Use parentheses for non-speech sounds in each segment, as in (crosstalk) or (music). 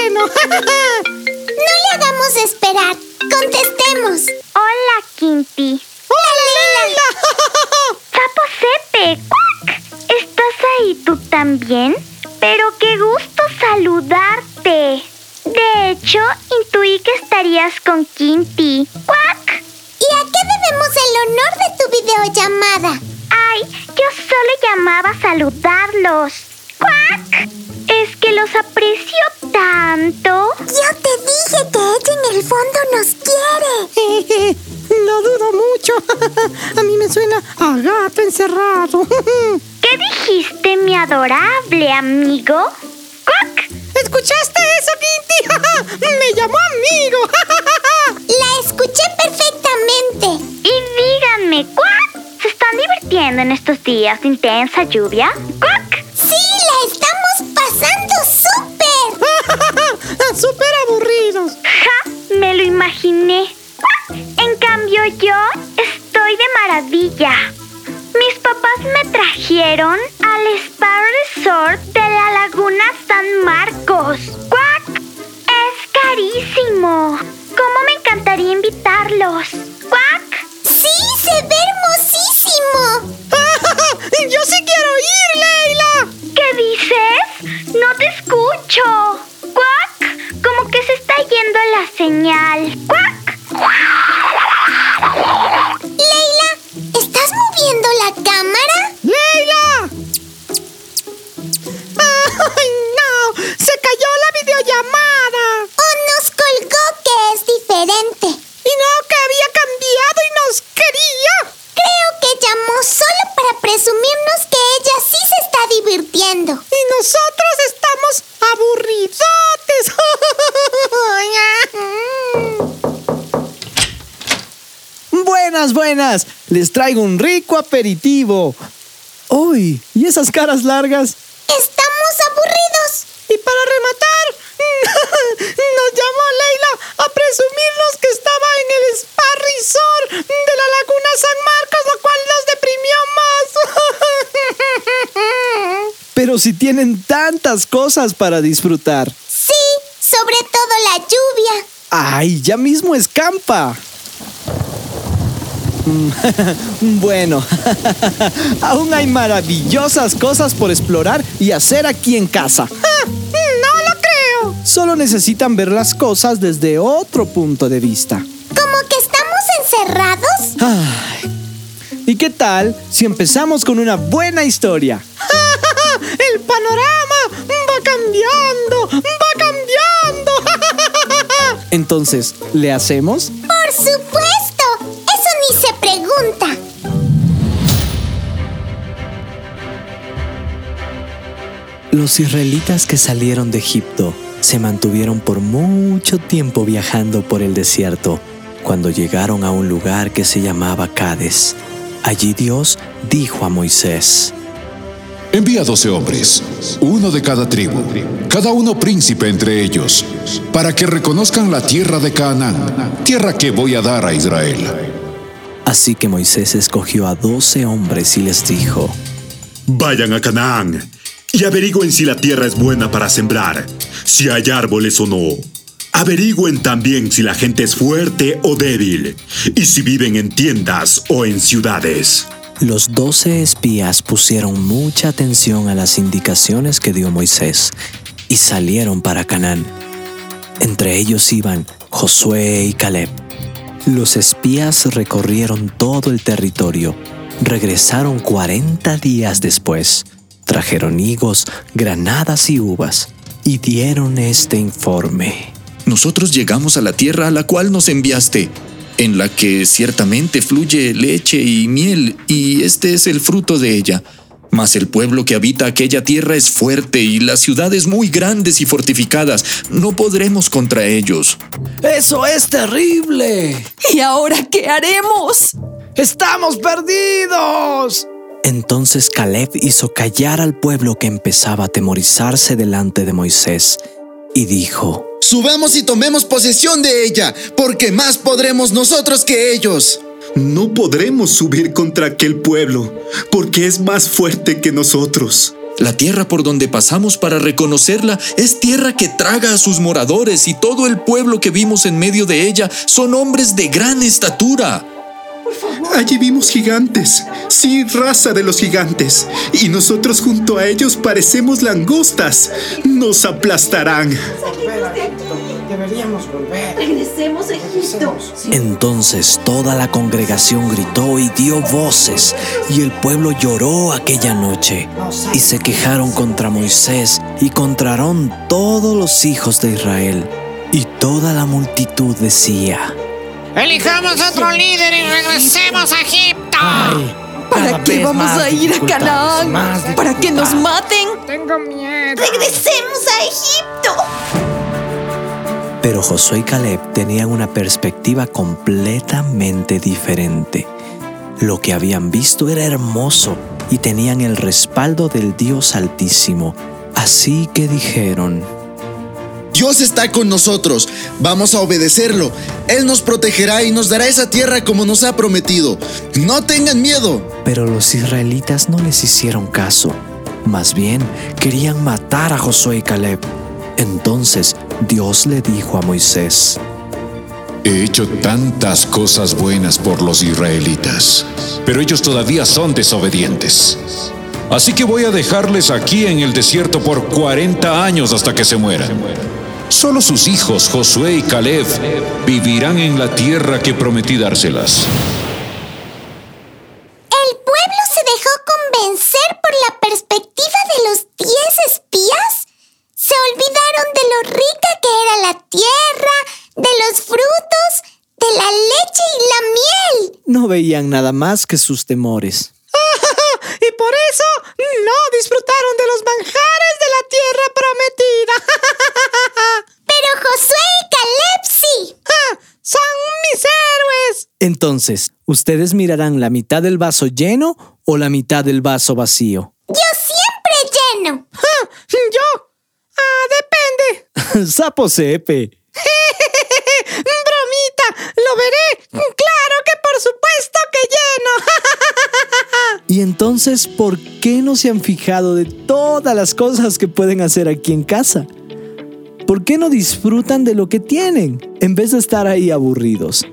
Bueno. (laughs) no le hagamos esperar. Contestemos. Hola, Quinti. ¡Hola, Leila! ¡Sapo Sepe! ¿Estás ahí tú también? Pero qué gusto saludarte. De hecho, intuí que estarías con Quinti. ¡Cuac! ¿Y a qué debemos el honor de tu videollamada? Ay, yo solo llamaba a saludarlos. ¡Cuac! Es que los aprecio tanto. Yo te dije que ella en el fondo nos quiere. (laughs) Lo dudo mucho. (laughs) A mí me suena a gato encerrado. (laughs) ¿Qué dijiste, mi adorable amigo? ¡Cuac! ¿Escuchaste eso, Quinti? Me llamó amigo. La escuché perfectamente. Y díganme, ¿cuac? ¿Se están divirtiendo en estos días de intensa lluvia? ¡Cuac! Sí, la estamos Y nosotros estamos aburridotes. (laughs) Buenas, buenas. Les traigo un rico aperitivo. ¡Uy! ¿Y esas caras largas? Estamos aburridos. Y para rematar, nos llamó Leila a presumirnos que estaba en el Spa Resort de la Laguna San Marcos, lo cual nos deprimió más. Pero si tienen tantas cosas para disfrutar. Sí, sobre todo la lluvia. ¡Ay, ya mismo escampa! (laughs) bueno, (laughs) aún hay maravillosas cosas por explorar y hacer aquí en casa. (laughs) Ah, no lo creo. Solo necesitan ver las cosas desde otro punto de vista. ¿Como que estamos encerrados? Ay. ¿Y qué tal si empezamos con una buena historia? El panorama va cambiando, va cambiando. (laughs) Entonces, ¿le hacemos? Por supuesto. Eso ni se pregunta. Los israelitas que salieron de Egipto se mantuvieron por mucho tiempo viajando por el desierto cuando llegaron a un lugar que se llamaba Cades. Allí Dios dijo a Moisés, Envía doce hombres, uno de cada tribu, cada uno príncipe entre ellos, para que reconozcan la tierra de Canaán, tierra que voy a dar a Israel. Así que Moisés escogió a doce hombres y les dijo, Vayan a Canaán y averigüen si la tierra es buena para sembrar, si hay árboles o no. Averigüen también si la gente es fuerte o débil y si viven en tiendas o en ciudades. Los doce espías pusieron mucha atención a las indicaciones que dio Moisés y salieron para Canaán. Entre ellos iban Josué y Caleb. Los espías recorrieron todo el territorio. Regresaron 40 días después. Trajeron higos, granadas y uvas y dieron este informe. Nosotros llegamos a la tierra a la cual nos enviaste, en la que ciertamente fluye leche y miel, y este es el fruto de ella. Mas el pueblo que habita aquella tierra es fuerte y las ciudades muy grandes y fortificadas. No podremos contra ellos. ¡Eso es terrible! ¿Y ahora qué haremos? ¡Estamos perdidos! Entonces Caleb hizo callar al pueblo que empezaba a atemorizarse delante de Moisés y dijo, Subamos y tomemos posesión de ella, porque más podremos nosotros que ellos. No podremos subir contra aquel pueblo, porque es más fuerte que nosotros. La tierra por donde pasamos para reconocerla es tierra que traga a sus moradores y todo el pueblo que vimos en medio de ella son hombres de gran estatura. Allí vimos gigantes, sí, raza de los gigantes, y nosotros junto a ellos parecemos langostas. Nos aplastarán. Deberíamos volver. Regresemos a Egipto. Entonces toda la congregación gritó y dio voces, y el pueblo lloró aquella noche, y se quejaron contra Moisés y contra Aarón todos los hijos de Israel. Y toda la multitud decía, Elijamos otro líder y regresemos a Egipto. ¿Para qué vamos a ir a Canaán? ¿Para que nos maten? Tengo miedo. ¡Regresemos a Egipto! Pero Josué y Caleb tenían una perspectiva completamente diferente. Lo que habían visto era hermoso y tenían el respaldo del Dios Altísimo. Así que dijeron, Dios está con nosotros, vamos a obedecerlo. Él nos protegerá y nos dará esa tierra como nos ha prometido. No tengan miedo. pero los israelitas no les hicieron caso. Más bien, querían matar a Josué y Caleb. Entonces Dios le dijo a Moisés, He hecho tantas cosas buenas por los israelitas, pero ellos todavía son desobedientes. Así que voy a dejarles aquí en el desierto por 40 años hasta que se mueran. Solo sus hijos, Josué y Caleb, vivirán en la tierra que prometí dárselas. El pueblo se dejó convencer por la perspectiva de los diez espías. Se olvidaron de lo rica que era la tierra, de los frutos, de la leche y la miel. no veían nada más que sus temores. (laughs) Y por eso no disfrutaron de los manjares de la tierra prometida. (laughs) Pero Josué y Caleb sí. ¡Ah! ¡Son mis héroes! Entonces, ¿ustedes mirarán la mitad del vaso lleno o la mitad del vaso vacío? Yo siempre lleno. ¡Ah! Yo. Ah, depende. (laughs) Sapo Sepe. Bromita, lo veré. Claro que por supuesto que lleno. Y entonces, ¿por qué no se han fijado de todas las cosas que pueden hacer aquí en casa? ¿Por qué no disfrutan de lo que tienen en vez de estar ahí aburridos?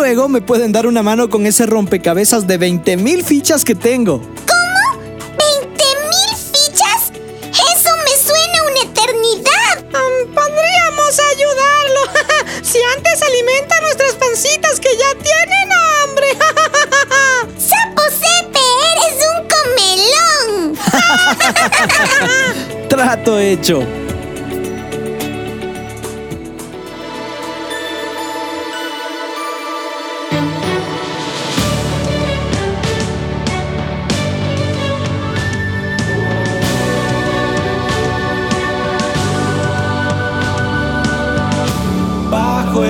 Luego me pueden dar una mano con ese rompecabezas de 20 mil fichas que tengo. ¿Cómo? ¿20 mil fichas? Eso me suena a una eternidad. Um, podríamos ayudarlo. (laughs) si antes alimenta nuestras pancitas que ya tienen hambre. (laughs) Sapo Sepe, eres un comelón. (laughs) Trato hecho.